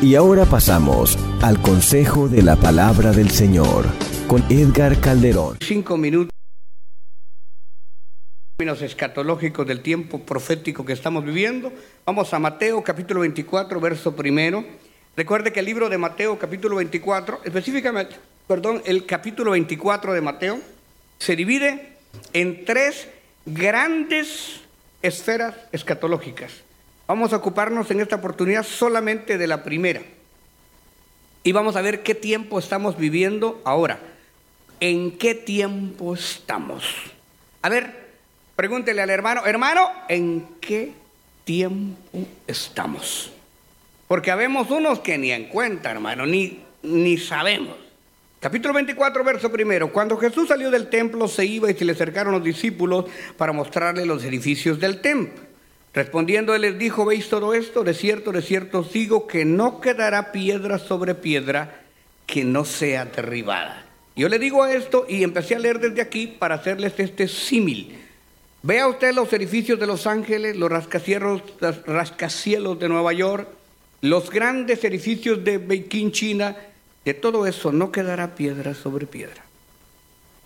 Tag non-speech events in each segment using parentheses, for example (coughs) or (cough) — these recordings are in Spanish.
Y ahora pasamos al consejo de la palabra del Señor con Edgar Calderón. Cinco minutos términos escatológicos del tiempo profético que estamos viviendo. Vamos a Mateo capítulo 24, verso primero. Recuerde que el libro de Mateo capítulo 24, específicamente, perdón, el capítulo 24 de Mateo, se divide en tres grandes esferas escatológicas. Vamos a ocuparnos en esta oportunidad solamente de la primera. Y vamos a ver qué tiempo estamos viviendo ahora. ¿En qué tiempo estamos? A ver, pregúntele al hermano, hermano, ¿en qué tiempo estamos? Porque habemos unos que ni en cuenta, hermano, ni, ni sabemos. Capítulo 24, verso primero. Cuando Jesús salió del templo, se iba y se le acercaron los discípulos para mostrarle los edificios del templo. Respondiendo él les dijo, ¿veis todo esto? De cierto, de cierto digo que no quedará piedra sobre piedra que no sea derribada. Yo le digo esto y empecé a leer desde aquí para hacerles este símil. Vea usted los edificios de Los Ángeles, los rascacielos, los rascacielos de Nueva York, los grandes edificios de Beijing, China, de todo eso no quedará piedra sobre piedra.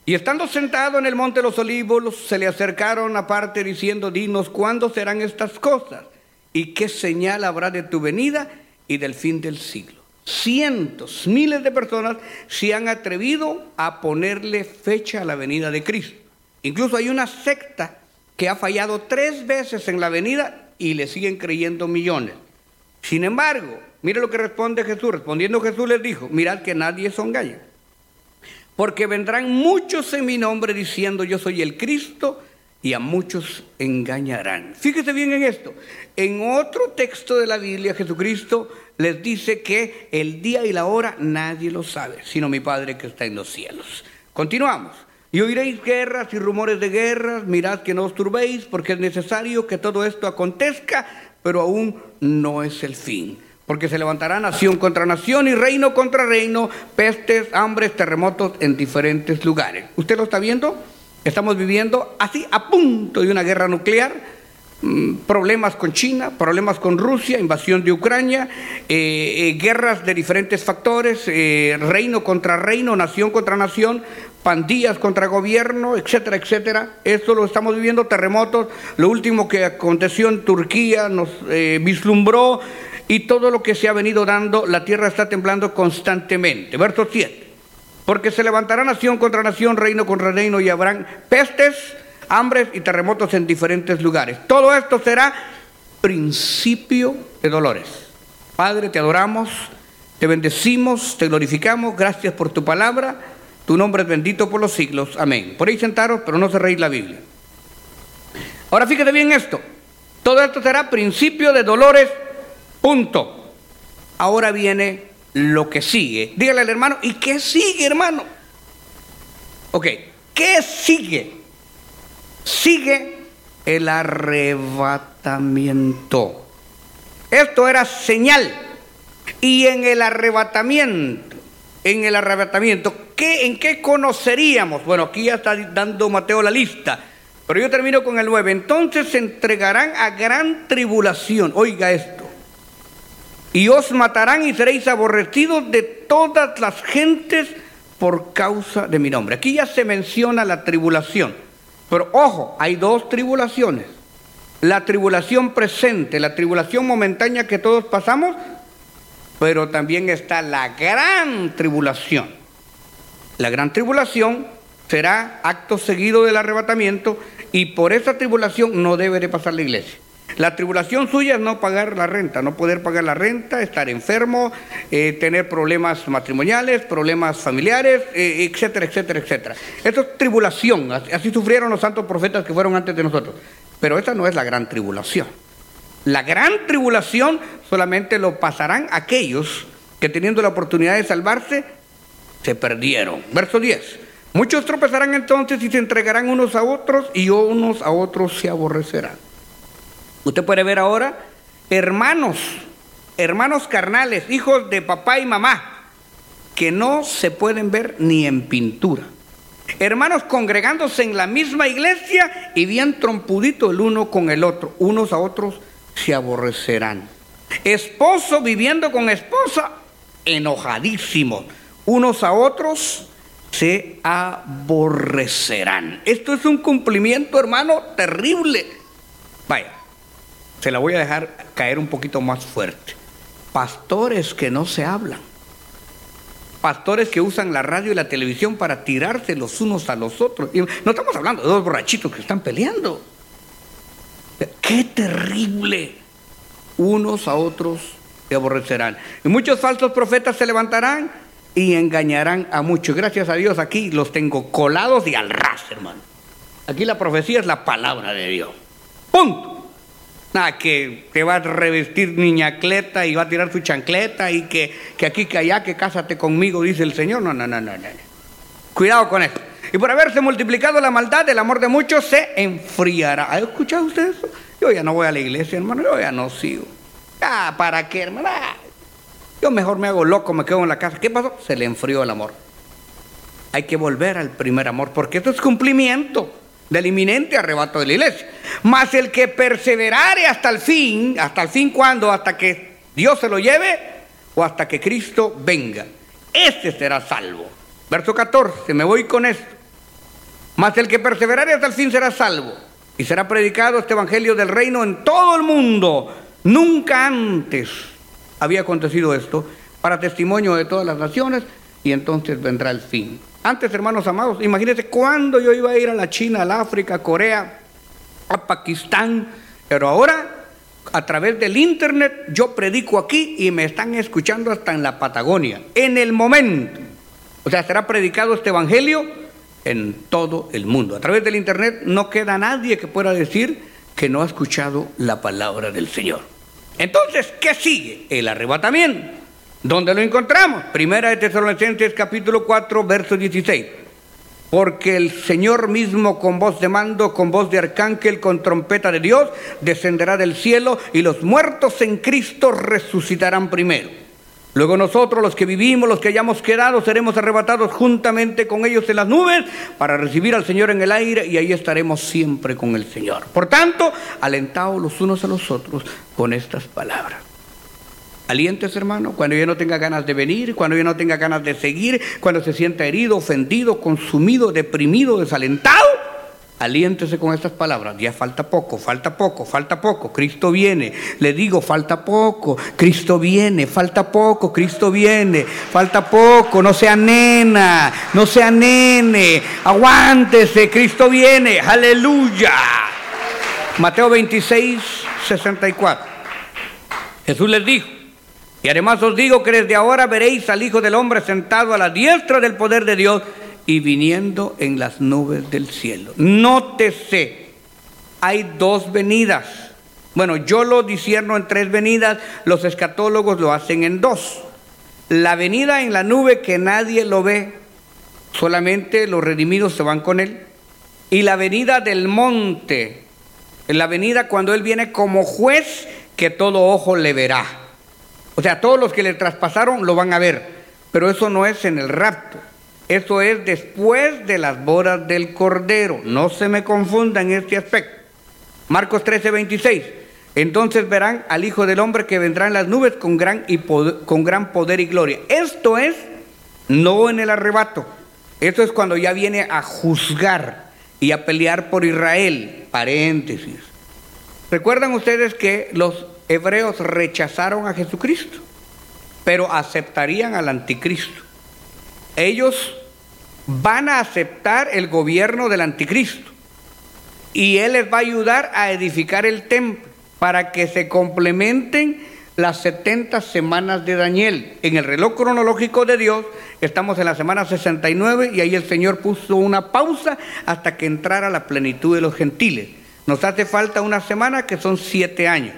Y estando sentado en el monte de los olivos, se le acercaron aparte diciendo, dinos, ¿cuándo serán estas cosas? ¿Y qué señal habrá de tu venida y del fin del siglo? Cientos, miles de personas se han atrevido a ponerle fecha a la venida de Cristo. Incluso hay una secta que ha fallado tres veces en la venida y le siguen creyendo millones. Sin embargo, mire lo que responde Jesús. Respondiendo Jesús les dijo, mirad que nadie son engaña. Porque vendrán muchos en mi nombre diciendo yo soy el Cristo y a muchos engañarán. Fíjese bien en esto. En otro texto de la Biblia Jesucristo les dice que el día y la hora nadie lo sabe, sino mi Padre que está en los cielos. Continuamos. Y oiréis guerras y rumores de guerras, mirad que no os turbéis, porque es necesario que todo esto acontezca, pero aún no es el fin porque se levantará nación contra nación y reino contra reino, pestes, hambres, terremotos en diferentes lugares. ¿Usted lo está viendo? Estamos viviendo así a punto de una guerra nuclear, mm, problemas con China, problemas con Rusia, invasión de Ucrania, eh, eh, guerras de diferentes factores, eh, reino contra reino, nación contra nación, pandillas contra gobierno, etcétera, etcétera. Esto lo estamos viviendo, terremotos, lo último que aconteció en Turquía nos vislumbró y todo lo que se ha venido dando, la tierra está temblando constantemente. Verso 7. Porque se levantará nación contra nación, reino contra reino, y habrán pestes, hambres y terremotos en diferentes lugares. Todo esto será principio de dolores. Padre, te adoramos, te bendecimos, te glorificamos, gracias por tu palabra. Tu nombre es bendito por los siglos. Amén. Por ahí sentaros, pero no cerréis la Biblia. Ahora fíjate bien esto. Todo esto será principio de dolores Punto. Ahora viene lo que sigue. Dígale al hermano, ¿y qué sigue, hermano? Ok, ¿qué sigue? Sigue el arrebatamiento. Esto era señal. Y en el arrebatamiento, en el arrebatamiento, ¿qué, ¿en qué conoceríamos? Bueno, aquí ya está dando Mateo la lista. Pero yo termino con el 9. Entonces se entregarán a gran tribulación. Oiga esto y os matarán y seréis aborrecidos de todas las gentes por causa de mi nombre. Aquí ya se menciona la tribulación, pero ojo, hay dos tribulaciones. La tribulación presente, la tribulación momentánea que todos pasamos, pero también está la gran tribulación. La gran tribulación será acto seguido del arrebatamiento y por esa tribulación no debe de pasar la iglesia. La tribulación suya es no pagar la renta, no poder pagar la renta, estar enfermo, eh, tener problemas matrimoniales, problemas familiares, eh, etcétera, etcétera, etcétera. Esto es tribulación, así sufrieron los santos profetas que fueron antes de nosotros. Pero esta no es la gran tribulación. La gran tribulación solamente lo pasarán aquellos que teniendo la oportunidad de salvarse, se perdieron. Verso 10. Muchos tropezarán entonces y se entregarán unos a otros y unos a otros se aborrecerán. Usted puede ver ahora hermanos, hermanos carnales, hijos de papá y mamá, que no se pueden ver ni en pintura. Hermanos congregándose en la misma iglesia y bien trompuditos el uno con el otro. Unos a otros se aborrecerán. Esposo viviendo con esposa, enojadísimos. Unos a otros se aborrecerán. Esto es un cumplimiento, hermano, terrible. Vaya, se la voy a dejar caer un poquito más fuerte. Pastores que no se hablan. Pastores que usan la radio y la televisión para tirarse los unos a los otros. Y no estamos hablando de dos borrachitos que están peleando. ¡Qué terrible! Unos a otros se aborrecerán. Y muchos falsos profetas se levantarán y engañarán a muchos. Gracias a Dios aquí los tengo colados y al ras, hermano. Aquí la profecía es la palabra de Dios. Punto. Nada, que te va a revestir niñacleta y va a tirar su chancleta y que, que aquí, que allá, que cásate conmigo, dice el Señor. No, no, no, no, no. Cuidado con esto. Y por haberse multiplicado la maldad, el amor de muchos se enfriará. ¿Ha escuchado usted eso? Yo ya no voy a la iglesia, hermano, yo ya no sigo. Ah, ¿para qué, hermano? Ah, yo mejor me hago loco, me quedo en la casa. ¿Qué pasó? Se le enfrió el amor. Hay que volver al primer amor, porque esto es cumplimiento del inminente arrebato de la iglesia. Mas el que perseverare hasta el fin, hasta el fin cuando, hasta que Dios se lo lleve o hasta que Cristo venga, este será salvo. Verso 14, me voy con esto. Mas el que perseverare hasta el fin será salvo y será predicado este evangelio del reino en todo el mundo. Nunca antes había acontecido esto para testimonio de todas las naciones y entonces vendrá el fin. Antes, hermanos amados, imagínense cuándo yo iba a ir a la China, al África, a Corea, a Pakistán, pero ahora a través del internet yo predico aquí y me están escuchando hasta en la Patagonia, en el momento. O sea, será predicado este evangelio en todo el mundo. A través del internet no queda nadie que pueda decir que no ha escuchado la palabra del Señor. Entonces, ¿qué sigue? El arrebatamiento. ¿Dónde lo encontramos? Primera de Tesalonicenses capítulo 4, verso 16. Porque el Señor mismo con voz de mando, con voz de arcángel, con trompeta de Dios, descenderá del cielo y los muertos en Cristo resucitarán primero. Luego nosotros, los que vivimos, los que hayamos quedado, seremos arrebatados juntamente con ellos en las nubes para recibir al Señor en el aire y ahí estaremos siempre con el Señor. Por tanto, alentaos los unos a los otros con estas palabras. Alientes, hermano, cuando yo no tenga ganas de venir, cuando yo no tenga ganas de seguir, cuando se sienta herido, ofendido, consumido, deprimido, desalentado. Aliéntese con estas palabras. Ya falta poco, falta poco, falta poco. Cristo viene. Le digo, falta poco. Cristo viene, falta poco. Cristo viene, falta poco. No sea nena, no sea nene. Aguántese, Cristo viene. Aleluya. Mateo 26, 64. Jesús les dijo. Y además os digo que desde ahora veréis al Hijo del Hombre sentado a la diestra del poder de Dios y viniendo en las nubes del cielo. Nótese, hay dos venidas. Bueno, yo lo disierno en tres venidas, los escatólogos lo hacen en dos. La venida en la nube que nadie lo ve, solamente los redimidos se van con él. Y la venida del monte, la venida cuando él viene como juez que todo ojo le verá. O sea, todos los que le traspasaron lo van a ver, pero eso no es en el rapto. Eso es después de las bodas del Cordero. No se me confunda en este aspecto. Marcos 13, 26. Entonces verán al Hijo del Hombre que vendrá en las nubes con gran, y con gran poder y gloria. Esto es no en el arrebato. Esto es cuando ya viene a juzgar y a pelear por Israel. Paréntesis. ¿Recuerdan ustedes que los hebreos rechazaron a Jesucristo, pero aceptarían al anticristo. Ellos van a aceptar el gobierno del anticristo y él les va a ayudar a edificar el templo. para que se complementen las 70 semanas de Daniel. En el reloj cronológico de Dios estamos en la semana 69 y ahí el Señor puso una pausa hasta que entrara la plenitud de los gentiles. Nos hace falta una semana que son siete años.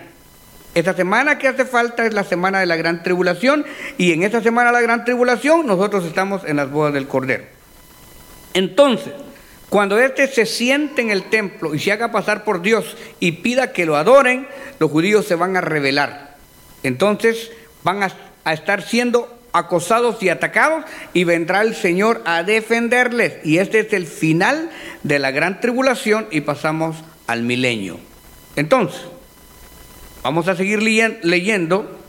Esta semana que hace falta es la semana de la gran tribulación y en esta semana de la gran tribulación nosotros estamos en las bodas del Cordero. Entonces, cuando éste se siente en el templo y se haga pasar por Dios y pida que lo adoren, los judíos se van a rebelar. Entonces van a, a estar siendo acosados y atacados y vendrá el Señor a defenderles. Y este es el final de la gran tribulación y pasamos al milenio. Entonces, vamos a seguir leyendo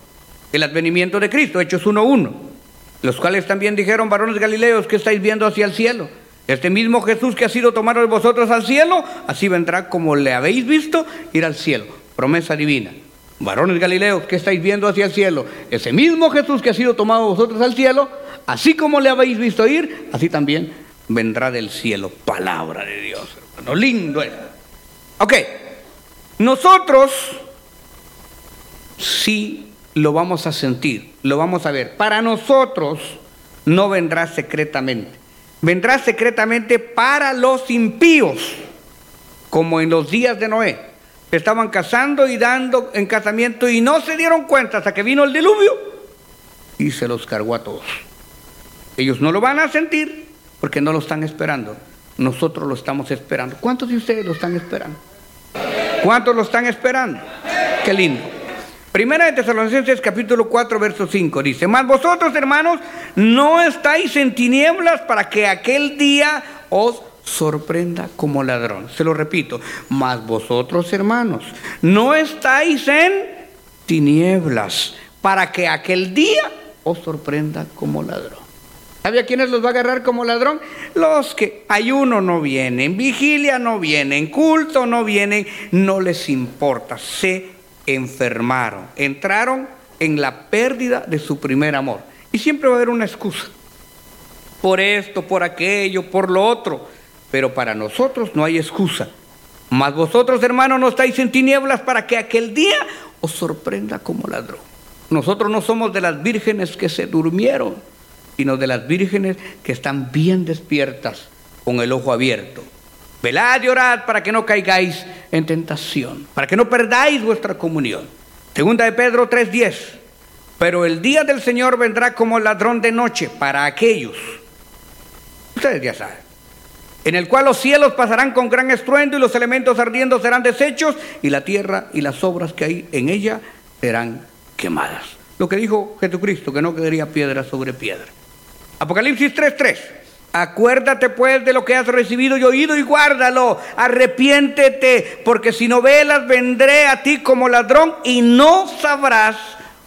el advenimiento de Cristo, Hechos 1.1, los cuales también dijeron, varones galileos, que estáis viendo hacia el cielo? Este mismo Jesús que ha sido tomado de vosotros al cielo, así vendrá como le habéis visto ir al cielo. Promesa divina. Varones galileos, que estáis viendo hacia el cielo? Ese mismo Jesús que ha sido tomado vosotros al cielo, así como le habéis visto ir, así también vendrá del cielo. Palabra de Dios, hermano. Lindo es. Ok, nosotros sí lo vamos a sentir, lo vamos a ver. Para nosotros no vendrá secretamente. Vendrá secretamente para los impíos, como en los días de Noé. Estaban casando y dando en casamiento y no se dieron cuenta hasta que vino el diluvio y se los cargó a todos. Ellos no lo van a sentir porque no lo están esperando. Nosotros lo estamos esperando. ¿Cuántos de ustedes lo están esperando? ¿Cuántos lo están esperando? Qué lindo. Primera de Tesalonicenses capítulo 4 verso 5 dice, mas vosotros hermanos no estáis en tinieblas para que aquel día os sorprenda como ladrón. Se lo repito, mas vosotros hermanos no estáis en tinieblas para que aquel día os sorprenda como ladrón. ¿Sabe a quiénes los va a agarrar como ladrón? Los que ayuno no vienen, vigilia no vienen, culto no vienen, no les importa, se enfermaron, entraron en la pérdida de su primer amor. Y siempre va a haber una excusa, por esto, por aquello, por lo otro, pero para nosotros no hay excusa. Mas vosotros, hermanos, no estáis en tinieblas para que aquel día os sorprenda como ladrón. Nosotros no somos de las vírgenes que se durmieron sino de las vírgenes que están bien despiertas con el ojo abierto. Velad y orad para que no caigáis en tentación, para que no perdáis vuestra comunión. Segunda de Pedro 3:10. Pero el día del Señor vendrá como ladrón de noche para aquellos. Ustedes ya saben. En el cual los cielos pasarán con gran estruendo y los elementos ardiendo serán deshechos y la tierra y las obras que hay en ella serán quemadas. Lo que dijo Jesucristo, que no quedaría piedra sobre piedra. Apocalipsis 3:3. Acuérdate pues de lo que has recibido y oído y guárdalo. Arrepiéntete, porque si no velas vendré a ti como ladrón y no sabrás.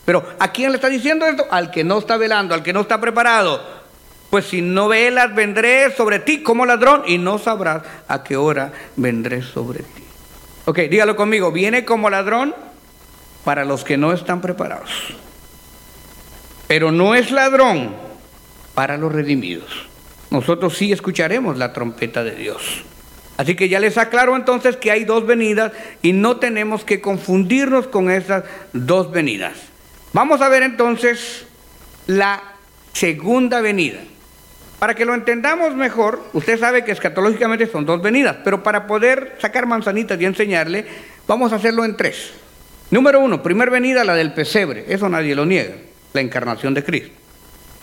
Pero ¿a quién le está diciendo esto? Al que no está velando, al que no está preparado. Pues si no velas vendré sobre ti como ladrón y no sabrás a qué hora vendré sobre ti. Ok, dígalo conmigo. Viene como ladrón para los que no están preparados. Pero no es ladrón para los redimidos. Nosotros sí escucharemos la trompeta de Dios. Así que ya les aclaro entonces que hay dos venidas y no tenemos que confundirnos con esas dos venidas. Vamos a ver entonces la segunda venida. Para que lo entendamos mejor, usted sabe que escatológicamente son dos venidas, pero para poder sacar manzanitas y enseñarle, vamos a hacerlo en tres. Número uno, primera venida, la del pesebre, eso nadie lo niega, la encarnación de Cristo.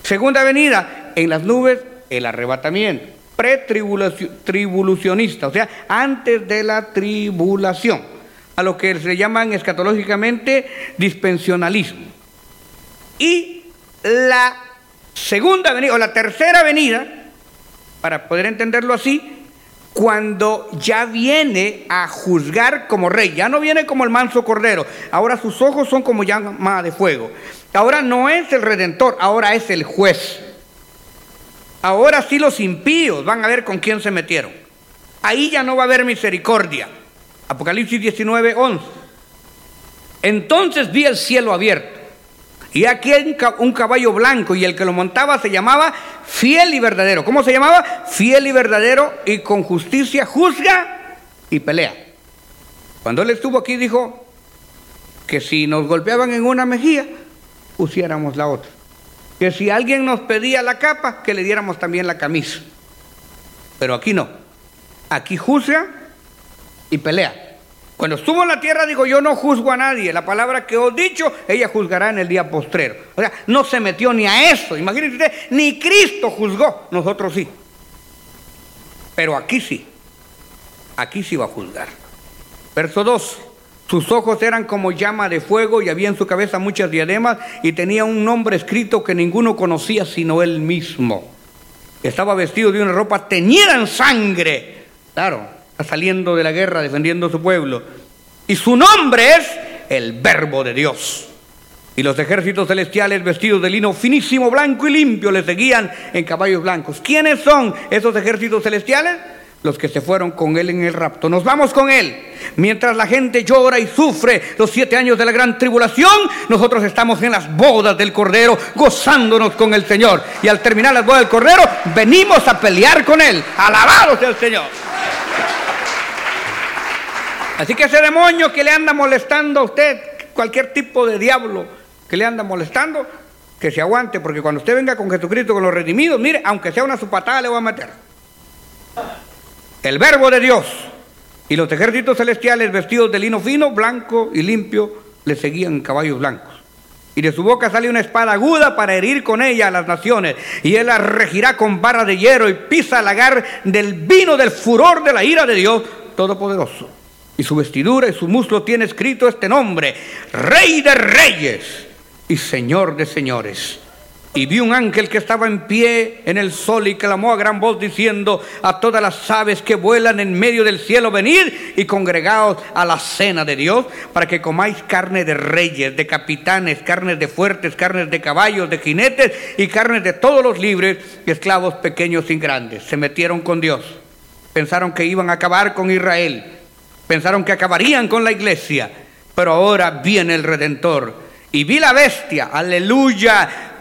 Segunda venida, en las nubes, el arrebatamiento. Pretribulacionista, o sea, antes de la tribulación, a lo que se llaman escatológicamente dispensionalismo. Y la segunda venida, o la tercera venida, para poder entenderlo así, cuando ya viene a juzgar como rey, ya no viene como el manso cordero, ahora sus ojos son como llama de fuego. Ahora no es el redentor, ahora es el juez. Ahora sí los impíos van a ver con quién se metieron. Ahí ya no va a haber misericordia. Apocalipsis 19, 11. Entonces vi el cielo abierto. Y aquí hay un caballo blanco y el que lo montaba se llamaba fiel y verdadero. ¿Cómo se llamaba? Fiel y verdadero y con justicia juzga y pelea. Cuando él estuvo aquí dijo, que si nos golpeaban en una mejilla, pusiéramos la otra. Que si alguien nos pedía la capa, que le diéramos también la camisa. Pero aquí no. Aquí juzga y pelea. Cuando estuvo en la tierra, digo, yo no juzgo a nadie. La palabra que os he dicho, ella juzgará en el día postrero. O sea, no se metió ni a eso. Imagínense usted, ni Cristo juzgó. Nosotros sí. Pero aquí sí. Aquí sí va a juzgar. Verso 2. Sus ojos eran como llama de fuego y había en su cabeza muchas diademas y tenía un nombre escrito que ninguno conocía sino él mismo. Estaba vestido de una ropa teñida en sangre. Claro, saliendo de la guerra defendiendo a su pueblo. Y su nombre es el Verbo de Dios. Y los ejércitos celestiales vestidos de lino finísimo, blanco y limpio le seguían en caballos blancos. ¿Quiénes son esos ejércitos celestiales? Los que se fueron con él en el rapto. Nos vamos con él. Mientras la gente llora y sufre los siete años de la gran tribulación, nosotros estamos en las bodas del Cordero, gozándonos con el Señor. Y al terminar las bodas del Cordero, venimos a pelear con él. Alabado sea el Señor. Así que ese demonio que le anda molestando a usted, cualquier tipo de diablo que le anda molestando, que se aguante, porque cuando usted venga con Jesucristo, con los redimidos, mire, aunque sea una supatada, le va a meter el verbo de Dios y los ejércitos celestiales vestidos de lino fino, blanco y limpio, le seguían caballos blancos. Y de su boca sale una espada aguda para herir con ella a las naciones. Y él la regirá con barra de hierro y pisa el lagar del vino del furor de la ira de Dios Todopoderoso. Y su vestidura y su muslo tiene escrito este nombre, Rey de Reyes y Señor de Señores. Y vi un ángel que estaba en pie en el sol y clamó a gran voz diciendo a todas las aves que vuelan en medio del cielo, venid y congregaos a la cena de Dios para que comáis carne de reyes, de capitanes, carnes de fuertes, carnes de caballos, de jinetes y carnes de todos los libres y esclavos pequeños y grandes. Se metieron con Dios. Pensaron que iban a acabar con Israel. Pensaron que acabarían con la iglesia. Pero ahora viene el Redentor. Y vi la bestia, aleluya,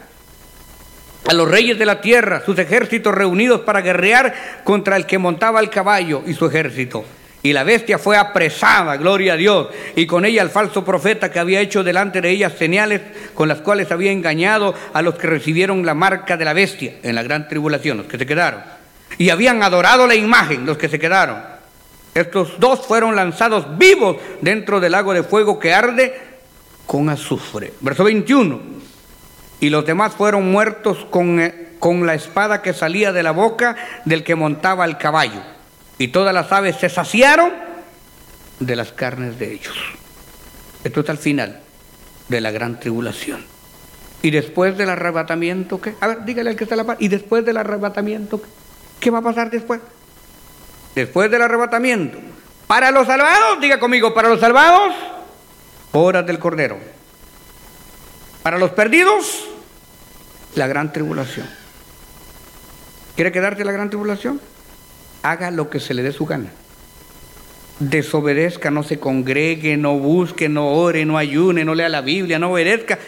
a los reyes de la tierra, sus ejércitos reunidos para guerrear contra el que montaba el caballo y su ejército. Y la bestia fue apresada, gloria a Dios, y con ella el falso profeta que había hecho delante de ella señales con las cuales había engañado a los que recibieron la marca de la bestia en la gran tribulación, los que se quedaron. Y habían adorado la imagen, los que se quedaron. Estos dos fueron lanzados vivos dentro del lago de fuego que arde con azufre. Verso 21 y los demás fueron muertos con, eh, con la espada que salía de la boca del que montaba el caballo. Y todas las aves se saciaron de las carnes de ellos. Esto está al final de la gran tribulación. Y después del arrebatamiento, ¿qué? A ver, dígale al que está la paz. Y después del arrebatamiento, ¿qué? ¿qué va a pasar después? Después del arrebatamiento. Para los salvados, diga conmigo, para los salvados, horas del Cordero. Para los perdidos, la gran tribulación. ¿Quiere quedarte en la gran tribulación? Haga lo que se le dé su gana. Desobedezca, no se congregue, no busque, no ore, no ayune, no lea la Biblia, no obedezca.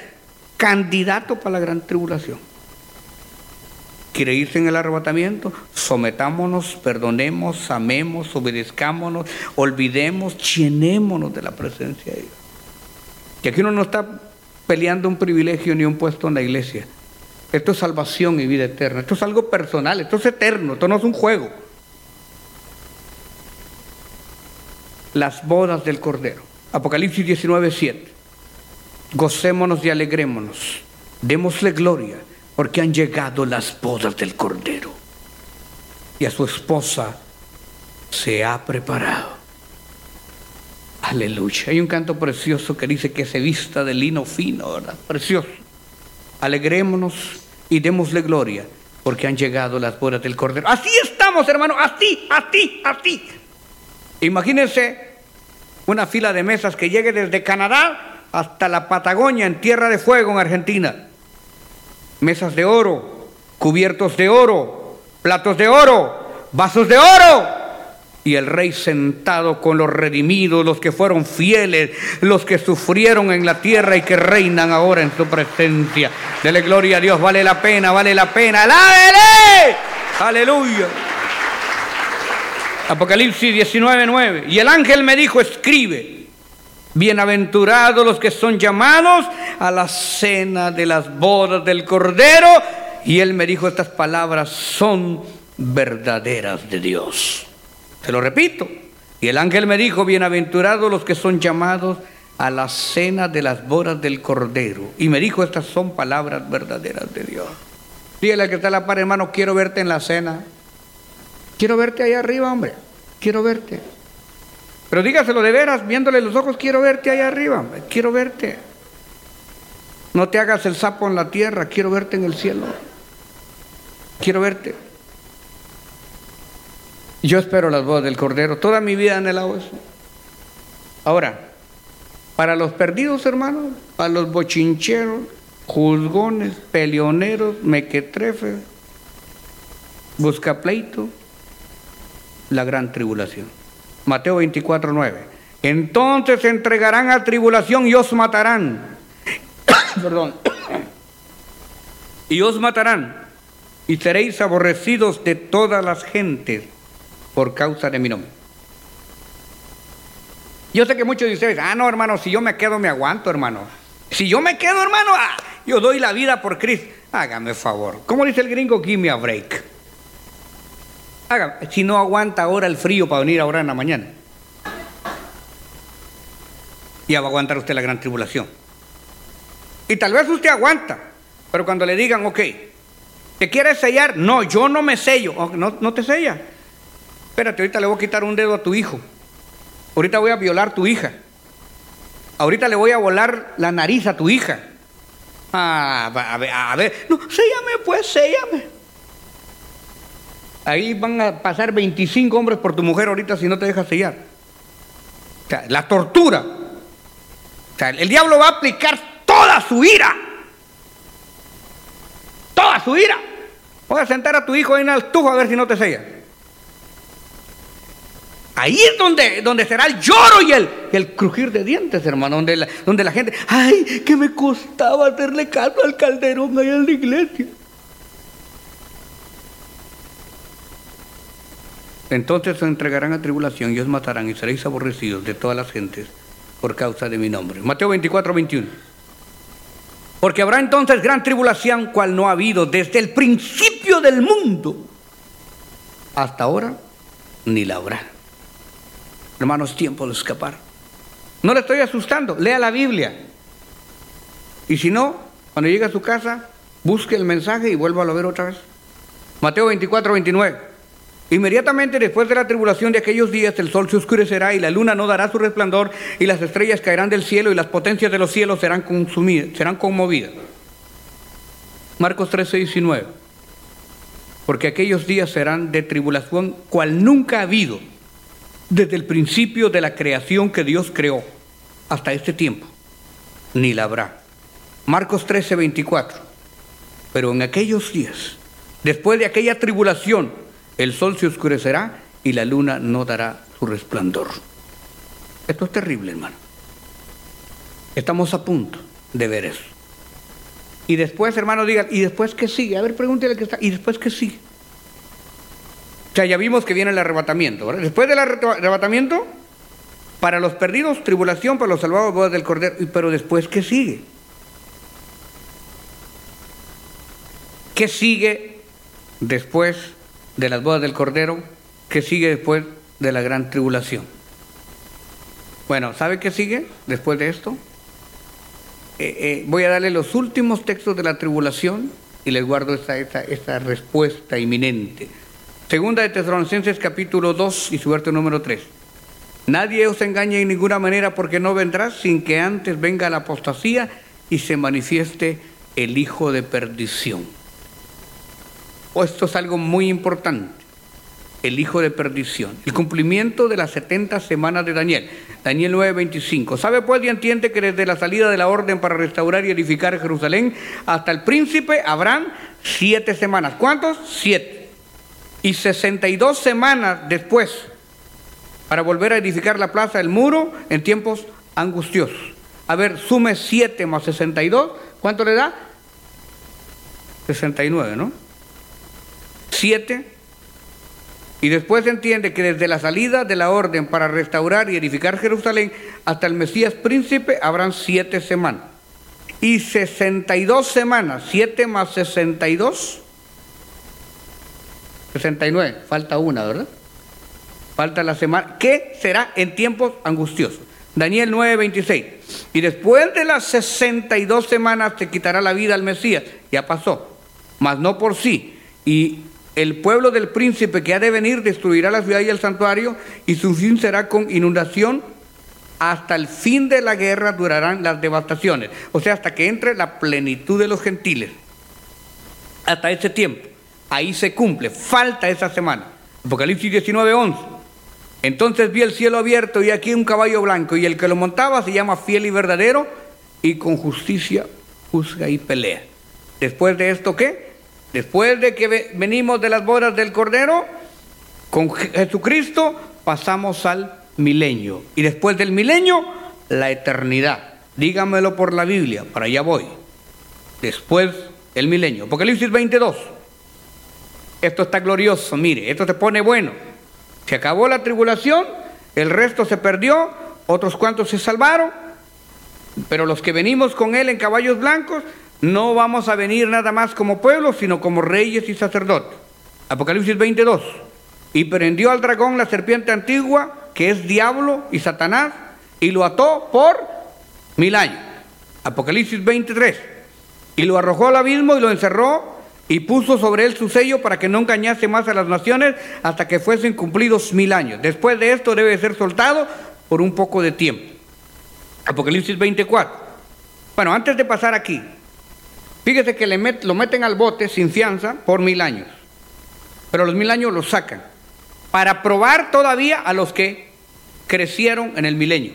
Candidato para la gran tribulación. ¿Quiere irse en el arrebatamiento? Sometámonos, perdonemos, amemos, obedezcámonos, olvidemos, llenémonos de la presencia de Dios. Que aquí uno no está peleando un privilegio ni un puesto en la iglesia. Esto es salvación y vida eterna. Esto es algo personal, esto es eterno, esto no es un juego. Las bodas del Cordero. Apocalipsis 19, 7. Gocémonos y alegrémonos. Démosle gloria porque han llegado las bodas del Cordero. Y a su esposa se ha preparado. Aleluya. Hay un canto precioso que dice que se vista de lino fino, ¿verdad? Precioso alegrémonos y démosle gloria, porque han llegado las bodas del Cordero. Así estamos, hermano, así, así, así. Imagínense una fila de mesas que llegue desde Canadá hasta la Patagonia, en Tierra de Fuego, en Argentina. Mesas de oro, cubiertos de oro, platos de oro, vasos de oro y el rey sentado con los redimidos, los que fueron fieles, los que sufrieron en la tierra y que reinan ahora en su presencia. Dele gloria a Dios, vale la pena, vale la pena. ¡Alábele! Aleluya. Apocalipsis 19:9. Y el ángel me dijo, escribe, Bienaventurados los que son llamados a la cena de las bodas del Cordero. Y él me dijo estas palabras son verdaderas de Dios. Se lo repito. Y el ángel me dijo, bienaventurados los que son llamados a la cena de las bodas del Cordero. Y me dijo, estas son palabras verdaderas de Dios. Dígale que está a la par, hermano, quiero verte en la cena. Quiero verte ahí arriba, hombre. Quiero verte. Pero dígaselo de veras, viéndole los ojos, quiero verte ahí arriba, quiero verte. No te hagas el sapo en la tierra, quiero verte en el cielo. Quiero verte. Yo espero las bodas del Cordero. Toda mi vida el agua eso. Ahora, para los perdidos, hermanos, para los bochincheros, juzgones, peleoneros, mequetrefes, busca pleito, la gran tribulación. Mateo 24, 9. Entonces se entregarán a tribulación y os matarán. (coughs) Perdón. (coughs) y os matarán. Y seréis aborrecidos de todas las gentes por causa de mi nombre. Yo sé que muchos de ustedes, ah, no, hermano, si yo me quedo, me aguanto, hermano. Si yo me quedo, hermano, ah, yo doy la vida por Cristo. Hágame favor. ¿Cómo dice el gringo? Give me a break si no aguanta ahora el frío para venir ahora en la mañana. Ya va a aguantar usted la gran tribulación. Y tal vez usted aguanta, pero cuando le digan, ok, ¿te quieres sellar? No, yo no me sello. Oh, no, no te sella. Espérate, ahorita le voy a quitar un dedo a tu hijo. Ahorita voy a violar a tu hija. Ahorita le voy a volar la nariz a tu hija. Ah, a ver, a ver. No, séllame, pues, séllame. Ahí van a pasar 25 hombres por tu mujer ahorita si no te dejas sellar. O sea, la tortura. O sea, el diablo va a aplicar toda su ira. Toda su ira. Voy a sentar a tu hijo ahí en el tubo a ver si no te sella. Ahí es donde, donde será el lloro y el, el crujir de dientes, hermano. Donde la, donde la gente, ay, que me costaba hacerle caso al calderón allá en la iglesia. Entonces os entregarán a tribulación y os matarán y seréis aborrecidos de todas las gentes por causa de mi nombre. Mateo 24, 21. Porque habrá entonces gran tribulación cual no ha habido desde el principio del mundo hasta ahora, ni la habrá. Hermanos, tiempo de escapar. No le estoy asustando, lea la Biblia. Y si no, cuando llegue a su casa, busque el mensaje y vuelva a ver otra vez. Mateo 24, 29. Inmediatamente después de la tribulación de aquellos días el sol se oscurecerá y la luna no dará su resplandor y las estrellas caerán del cielo y las potencias de los cielos serán consumidas, serán conmovidas. Marcos 13, 19. Porque aquellos días serán de tribulación cual nunca ha habido desde el principio de la creación que Dios creó hasta este tiempo, ni la habrá. Marcos 13, 24. Pero en aquellos días, después de aquella tribulación, el sol se oscurecerá y la luna no dará su resplandor. Esto es terrible, hermano. Estamos a punto de ver eso. Y después, hermano, diga, ¿y después qué sigue? A ver, pregúntele qué está. ¿Y después qué sigue? Sea, ya vimos que viene el arrebatamiento, ¿verdad? Después del arrebatamiento, para los perdidos, tribulación, para los salvados, bodas del Cordero. Pero después, ¿qué sigue? ¿Qué sigue después de las bodas del Cordero que sigue después de la gran tribulación. Bueno, ¿sabe qué sigue después de esto? Eh, eh, voy a darle los últimos textos de la tribulación y les guardo esta, esta, respuesta inminente. Segunda de Tesalonicenses capítulo 2 y su verso número 3. Nadie os engañe en ninguna manera porque no vendrá sin que antes venga la apostasía y se manifieste el hijo de perdición esto es algo muy importante, el hijo de perdición, el cumplimiento de las 70 semanas de Daniel, Daniel 9:25. ¿Sabe pues y entiende que desde la salida de la orden para restaurar y edificar Jerusalén hasta el príncipe habrán siete semanas? ¿Cuántos? Siete. Y 62 semanas después para volver a edificar la plaza del muro en tiempos angustiosos. A ver, sume 7 más 62, ¿cuánto le da? 69, ¿no? 7 Y después se entiende que desde la salida de la orden para restaurar y edificar Jerusalén hasta el Mesías príncipe habrán siete semanas. Y 62 semanas, 7 más 62, 69, falta una, ¿verdad? Falta la semana, ¿qué será en tiempos angustiosos? Daniel 9:26. Y después de las 62 semanas te quitará la vida al Mesías. Ya pasó, mas no por sí. Y el pueblo del príncipe que ha de venir destruirá la ciudad y el santuario, y su fin será con inundación. Hasta el fin de la guerra durarán las devastaciones. O sea, hasta que entre la plenitud de los gentiles. Hasta ese tiempo. Ahí se cumple. Falta esa semana. Apocalipsis 19:11. Entonces vi el cielo abierto y aquí un caballo blanco y el que lo montaba se llama fiel y verdadero y con justicia juzga y pelea. Después de esto, ¿qué? Después de que venimos de las bodas del Cordero, con Jesucristo pasamos al milenio. Y después del milenio, la eternidad. Dígamelo por la Biblia, para allá voy. Después el milenio. Apocalipsis 22. Esto está glorioso, mire, esto se pone bueno. Se acabó la tribulación, el resto se perdió, otros cuantos se salvaron, pero los que venimos con Él en caballos blancos, no vamos a venir nada más como pueblo, sino como reyes y sacerdotes. Apocalipsis 22. Y prendió al dragón la serpiente antigua, que es diablo y Satanás, y lo ató por mil años. Apocalipsis 23. Y lo arrojó al abismo y lo encerró y puso sobre él su sello para que no engañase más a las naciones hasta que fuesen cumplidos mil años. Después de esto debe ser soltado por un poco de tiempo. Apocalipsis 24. Bueno, antes de pasar aquí, fíjese que le lo meten al bote sin fianza por mil años, pero los mil años los sacan para probar todavía a los que crecieron en el milenio.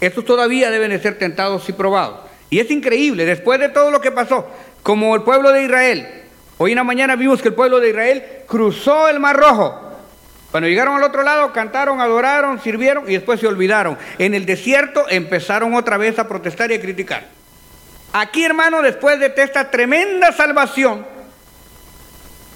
Estos todavía deben de ser tentados y probados. Y es increíble, después de todo lo que pasó, como el pueblo de Israel Hoy en la mañana vimos que el pueblo de Israel cruzó el Mar Rojo. Cuando llegaron al otro lado, cantaron, adoraron, sirvieron y después se olvidaron. En el desierto empezaron otra vez a protestar y a criticar. Aquí, hermano, después de esta tremenda salvación,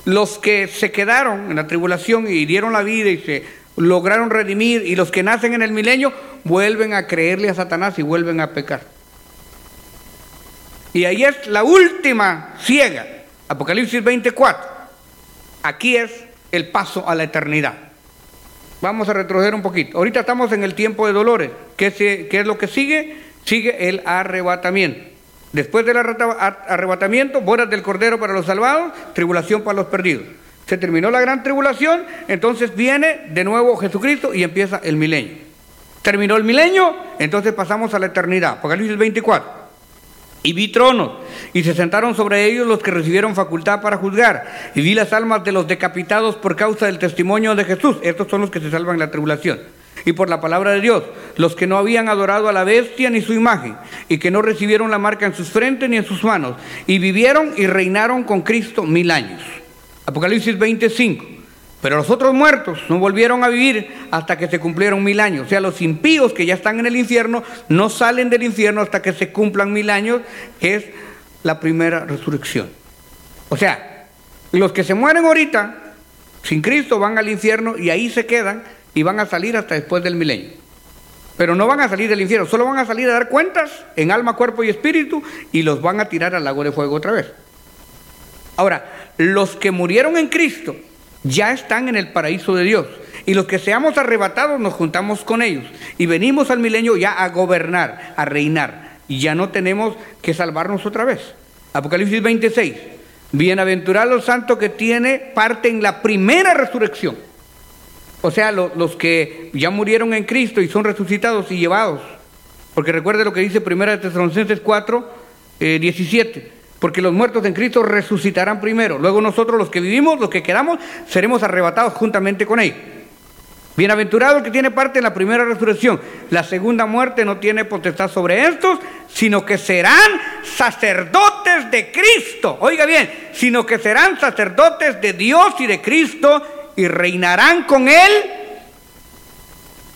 los que se quedaron en la tribulación y dieron la vida y se lograron redimir, y los que nacen en el milenio, vuelven a creerle a Satanás y vuelven a pecar. Y ahí es la última ciega Apocalipsis 24. Aquí es el paso a la eternidad. Vamos a retroceder un poquito. Ahorita estamos en el tiempo de dolores. ¿Qué, es lo que sigue? Sigue el arrebatamiento. Después del arrebatamiento, bodas del Cordero para los salvados, tribulación para los perdidos. Se terminó la gran tribulación, entonces viene de nuevo Jesucristo y empieza el milenio. Terminó el milenio, entonces pasamos a la eternidad. Apocalipsis 24. Y vi tronos, y se sentaron sobre ellos los que recibieron facultad para juzgar. Y vi las almas de los decapitados por causa del testimonio de Jesús. Estos son los que se salvan en la tribulación. Y por la palabra de Dios, los que no habían adorado a la bestia ni su imagen, y que no recibieron la marca en sus frentes ni en sus manos, y vivieron y reinaron con Cristo mil años. Apocalipsis 25. Pero los otros muertos no volvieron a vivir hasta que se cumplieron mil años. O sea, los impíos que ya están en el infierno no salen del infierno hasta que se cumplan mil años, que es la primera resurrección. O sea, los que se mueren ahorita sin Cristo van al infierno y ahí se quedan y van a salir hasta después del milenio. Pero no van a salir del infierno, solo van a salir a dar cuentas en alma, cuerpo y espíritu y los van a tirar al lago de fuego otra vez. Ahora, los que murieron en Cristo ya están en el paraíso de Dios. Y los que seamos arrebatados nos juntamos con ellos. Y venimos al milenio ya a gobernar, a reinar. Y ya no tenemos que salvarnos otra vez. Apocalipsis 26. Bienaventurado el santo que tiene parte en la primera resurrección. O sea, los que ya murieron en Cristo y son resucitados y llevados. Porque recuerde lo que dice 1 Tesalonicenses 4, 17 porque los muertos en Cristo resucitarán primero. Luego nosotros los que vivimos, los que quedamos, seremos arrebatados juntamente con Él. Bienaventurado el que tiene parte en la primera resurrección. La segunda muerte no tiene potestad sobre estos, sino que serán sacerdotes de Cristo. Oiga bien, sino que serán sacerdotes de Dios y de Cristo y reinarán con Él.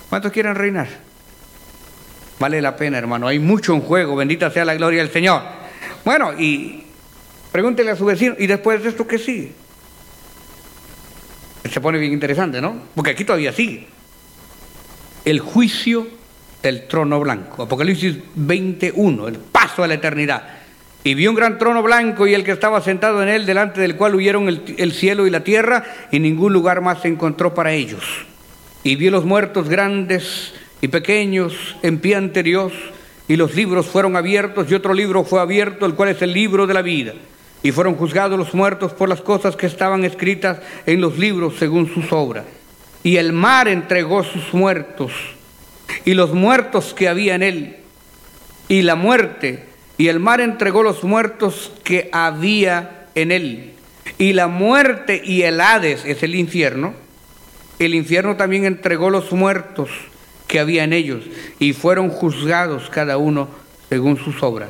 ¿Cuántos quieren reinar? Vale la pena, hermano. Hay mucho en juego. Bendita sea la gloria del Señor. Bueno, y pregúntele a su vecino, ¿y después de esto qué sigue? se pone bien interesante, ¿no? Porque aquí todavía sigue. El juicio del trono blanco. Apocalipsis 21, el paso a la eternidad. Y vio un gran trono blanco y el que estaba sentado en él, delante del cual huyeron el, el, cielo y la tierra, y ningún lugar más se encontró para ellos. Y vio los muertos grandes y pequeños en pie ante Dios, y los libros fueron abiertos, y otro libro fue abierto, el cual es el libro de la vida. Y fueron juzgados los muertos por las cosas que estaban escritas en los libros según sus obras. Y el mar entregó sus muertos y los muertos que había en él, y la muerte, y el mar entregó los muertos que había en él, y la muerte y el Hades es el infierno, el infierno también entregó los muertos que había en ellos, y fueron juzgados cada uno según sus obras.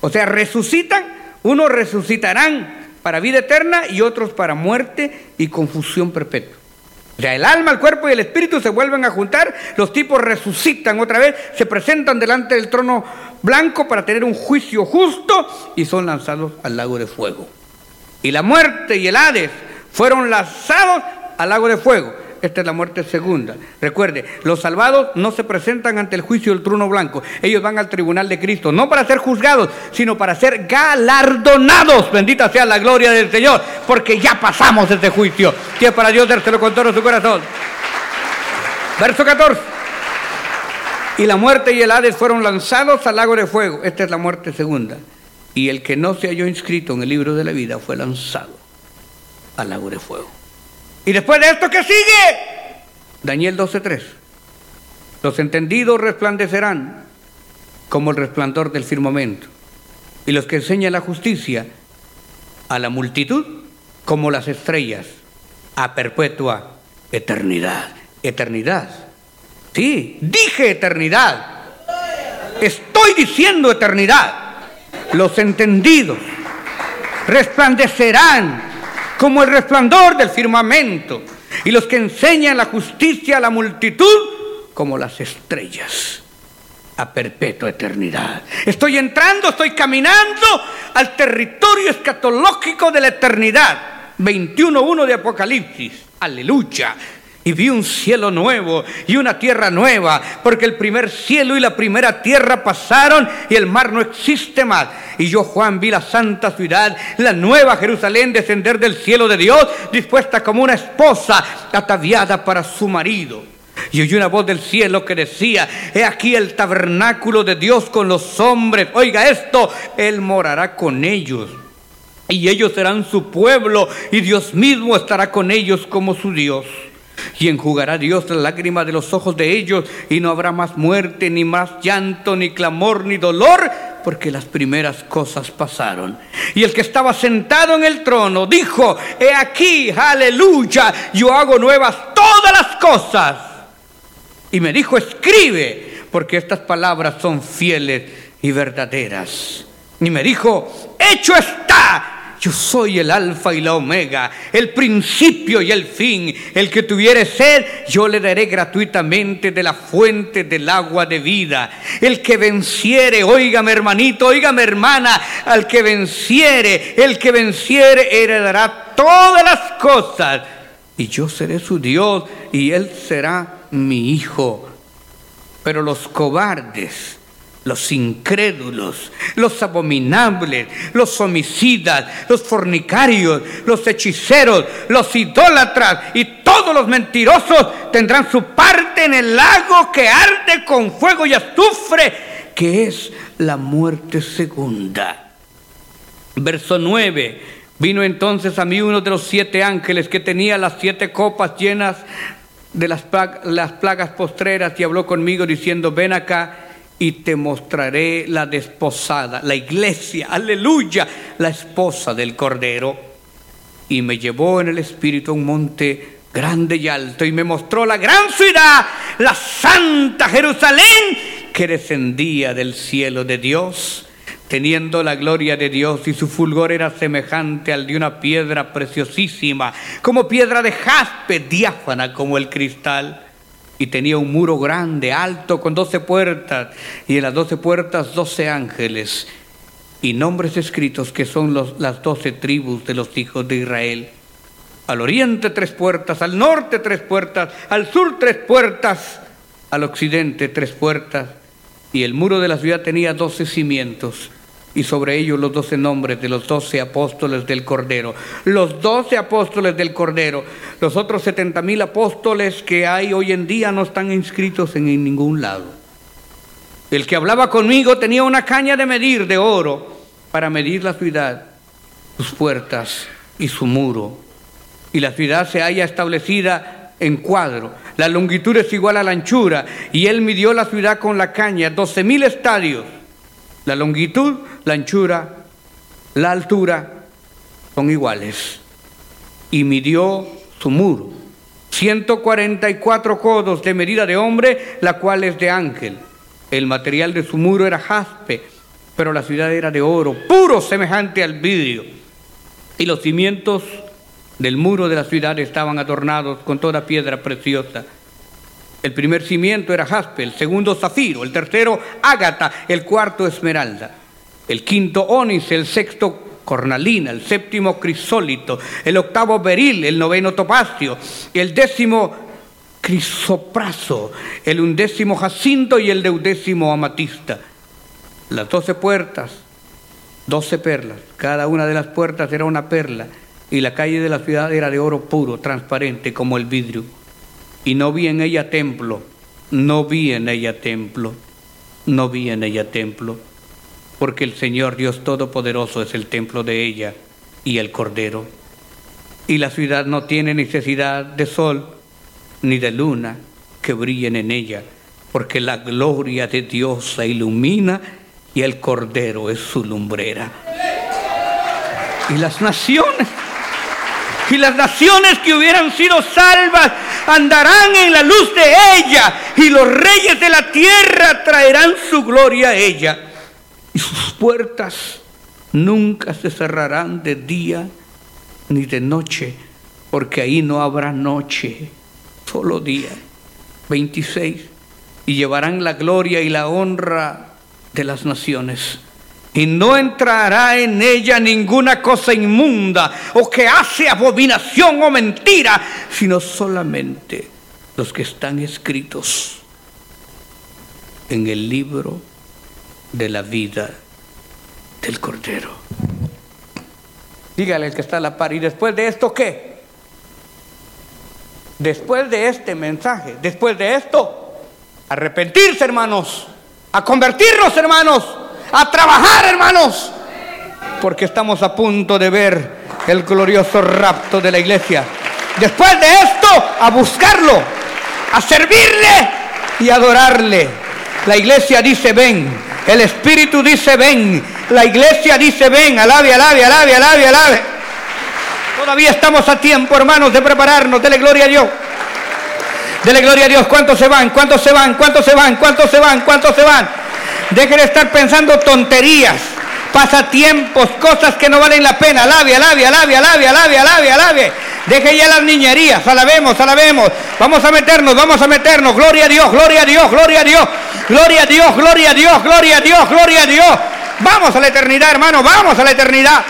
O sea, resucitan, unos resucitarán para vida eterna y otros para muerte y confusión perpetua. O sea, el alma, el cuerpo y el espíritu se vuelven a juntar, los tipos resucitan otra vez, se presentan delante del trono blanco para tener un juicio justo y son lanzados al lago de fuego. Y la muerte y el Hades fueron lanzados al lago de fuego. Esta es la muerte segunda. Recuerde, los salvados no se presentan ante el juicio del trono blanco. Ellos van al tribunal de Cristo, no para ser juzgados, sino para ser galardonados. Bendita sea la gloria del Señor, porque ya pasamos este juicio. Que es para Dios dárselo con todo su corazón. Verso 14. Y la muerte y el Hades fueron lanzados al lago de fuego. Esta es la muerte segunda. Y el que no se halló inscrito en el libro de la vida fue lanzado al lago de fuego. Y después de esto, ¿qué sigue? Daniel 12:3. Los entendidos resplandecerán como el resplandor del firmamento, y los que enseñan la justicia a la multitud como las estrellas a perpetua eternidad. Eternidad. Sí, dije eternidad. Estoy diciendo eternidad. Los entendidos resplandecerán como el resplandor del firmamento, y los que enseñan la justicia a la multitud como las estrellas a perpetua eternidad. Estoy entrando, estoy caminando al territorio escatológico de la eternidad. 21.1 de Apocalipsis. Aleluya y vi un cielo nuevo y una tierra nueva, porque el primer cielo y la primera tierra pasaron y el mar no existe más. Y yo, Juan, vi la santa ciudad, la nueva Jerusalén, descender del cielo de Dios, dispuesta como una esposa ataviada para su marido. Y oí una voz del cielo que decía, he aquí el tabernáculo de Dios con los hombres. Oiga esto, Él morará con ellos. Y ellos serán su pueblo y Dios mismo estará con ellos como su Dios. Y enjugará Dios la lágrima de los ojos de ellos, y no habrá más muerte, ni más llanto, ni clamor, ni dolor, porque las primeras cosas pasaron. Y el que estaba sentado en el trono dijo, he aquí, aleluya, yo hago nuevas todas las cosas. Y me dijo, escribe, porque estas palabras son fieles y verdaderas. Y me dijo, hecho está yo soy el alfa y la omega, el principio y el fin. El que tuviere sed, yo le daré gratuitamente de la fuente del agua de vida. El que venciere, óigame hermanito, óigame hermana, al que venciere, el que venciere heredará todas las cosas. Y yo seré su Dios y él será mi hijo. Pero los cobardes, los incrédulos, los abominables, los homicidas, los fornicarios, los hechiceros, los idólatras y todos los mentirosos tendrán su parte en el lago que arde con fuego y azufre, que es la muerte segunda. Verso 9. Vino entonces a mí uno de los siete ángeles que tenía las siete copas llenas de las, las plagas postreras y habló conmigo diciendo, ven acá y te mostraré la desposada, la iglesia, aleluya, la esposa del Cordero. Y me llevó en el espíritu a un monte grande y alto y me mostró la gran ciudad, la santa Jerusalén, que descendía del cielo de Dios, teniendo la gloria de Dios y su fulgor era semejante al de una piedra preciosísima, como piedra de jaspe, diáfana como el cristal y tenía un muro grande, alto, con doce puertas, y en las doce puertas doce ángeles, y nombres escritos que son las doce tribus de los hijos de Israel. Al oriente tres puertas, al norte tres puertas, al sur tres puertas, al occidente tres puertas. Y el muro de la ciudad tenía doce cimientos y sobre ellos los doce nombres de los doce apóstoles del Cordero. Los doce apóstoles del Cordero. Los otros setenta mil apóstoles que hay hoy en día no están inscritos en ningún lado. El que hablaba conmigo tenía una caña de medir de oro para medir la ciudad, sus puertas y su muro. Y la ciudad se halla establecida en cuadro. La longitud es igual a la anchura. Y él midió la ciudad con la caña, doce mil estadios. La longitud la anchura, la altura son iguales. Y midió su muro, 144 codos de medida de hombre, la cual es de ángel. El material de su muro era jaspe, pero la ciudad era de oro, puro semejante al vidrio. Y los cimientos del muro de la ciudad estaban adornados con toda piedra preciosa. El primer cimiento era jaspe, el segundo zafiro, el tercero ágata, el cuarto esmeralda el quinto ónice, el sexto cornalina, el séptimo crisólito, el octavo beril, el noveno topacio, el décimo crisopraso, el undécimo jacinto y el deudécimo amatista. Las doce puertas, doce perlas, cada una de las puertas era una perla y la calle de la ciudad era de oro puro, transparente como el vidrio. Y no vi en ella templo, no vi en ella templo, no vi en ella templo porque el Señor Dios Todopoderoso es el templo de ella y el Cordero. Y la ciudad no tiene necesidad de sol ni de luna que brillen en ella, porque la gloria de Dios la ilumina y el Cordero es su lumbrera. Y las naciones, y las naciones que hubieran sido salvas andarán en la luz de ella, y los reyes de la tierra traerán su gloria a ella y sus puertas nunca se cerrarán de día ni de noche, porque ahí no habrá noche, solo día. 26. Y llevarán la gloria y la honra de las naciones. Y no entrará en ella ninguna cosa inmunda o que hace abominación o mentira, sino solamente los que están escritos en el libro de la vida del Cordero. Dígale el que está a la par. ¿Y después de esto qué? Después de este mensaje, después de esto, arrepentirse, hermanos, a convertirnos, hermanos, a trabajar, hermanos, porque estamos a punto de ver el glorioso rapto de la iglesia. Después de esto, a buscarlo, a servirle y adorarle. La iglesia dice, ven, el Espíritu dice, ven. La iglesia dice, ven. Alabe, alabe, alabe, alabe, alabe. Todavía estamos a tiempo, hermanos, de prepararnos. Dele gloria a Dios. Dele gloria a Dios. ¿Cuántos se van? ¿Cuántos se van? ¿Cuántos se van? ¿Cuántos se van? ¿Cuántos se van? Dejen de estar pensando tonterías, pasatiempos, cosas que no valen la pena. Alabe, alabe, alabe, alabe, alabe, alabe, alabe. Deje ya las niñerías, alabemos, alabemos. Vamos a meternos, vamos a meternos. Gloria a Dios, gloria a Dios, gloria a Dios. Gloria a Dios, gloria a Dios, gloria a Dios, gloria a Dios. Vamos a la eternidad, hermano, vamos a la eternidad.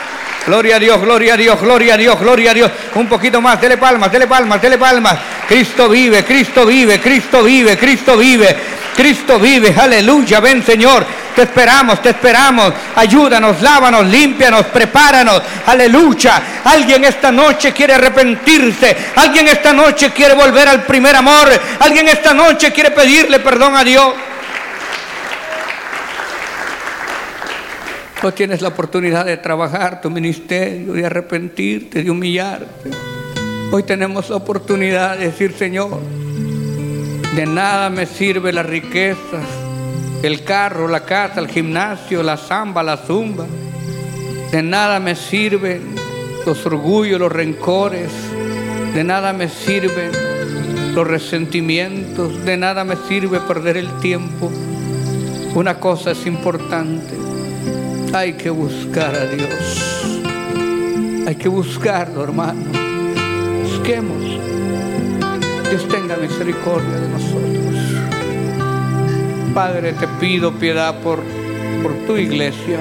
Gloria a Dios, gloria a Dios, gloria a Dios, gloria a Dios. Un poquito más, dele palmas, dele palmas, dele palmas. Cristo vive, Cristo vive, Cristo vive, Cristo vive. Cristo vive, aleluya, ven Señor. Te esperamos, te esperamos. Ayúdanos, lávanos, límpianos, prepáranos. Aleluya. Alguien esta noche quiere arrepentirse. Alguien esta noche quiere volver al primer amor. Alguien esta noche quiere pedirle perdón a Dios. Hoy tienes la oportunidad de trabajar tu ministerio, de arrepentirte, de humillarte. Hoy tenemos la oportunidad de decir, Señor, de nada me sirve las riquezas, el carro, la casa, el gimnasio, la samba, la zumba. De nada me sirven los orgullos, los rencores. De nada me sirven los resentimientos. De nada me sirve perder el tiempo. Una cosa es importante hay que buscar a Dios. Hay que buscarlo, hermano. Busquemos. Dios tenga misericordia de nosotros. Padre, te pido piedad por, por tu iglesia.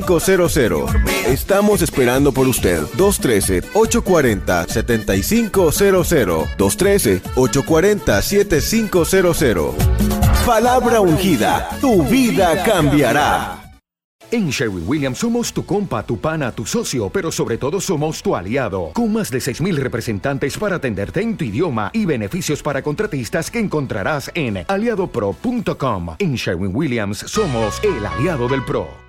Estamos esperando por usted. 213-840-7500. 213-840-7500. Palabra ungida, tu vida cambiará. En Sherwin Williams somos tu compa, tu pana, tu socio, pero sobre todo somos tu aliado, con más de 6.000 representantes para atenderte en tu idioma y beneficios para contratistas que encontrarás en aliadopro.com. En Sherwin Williams somos el aliado del PRO.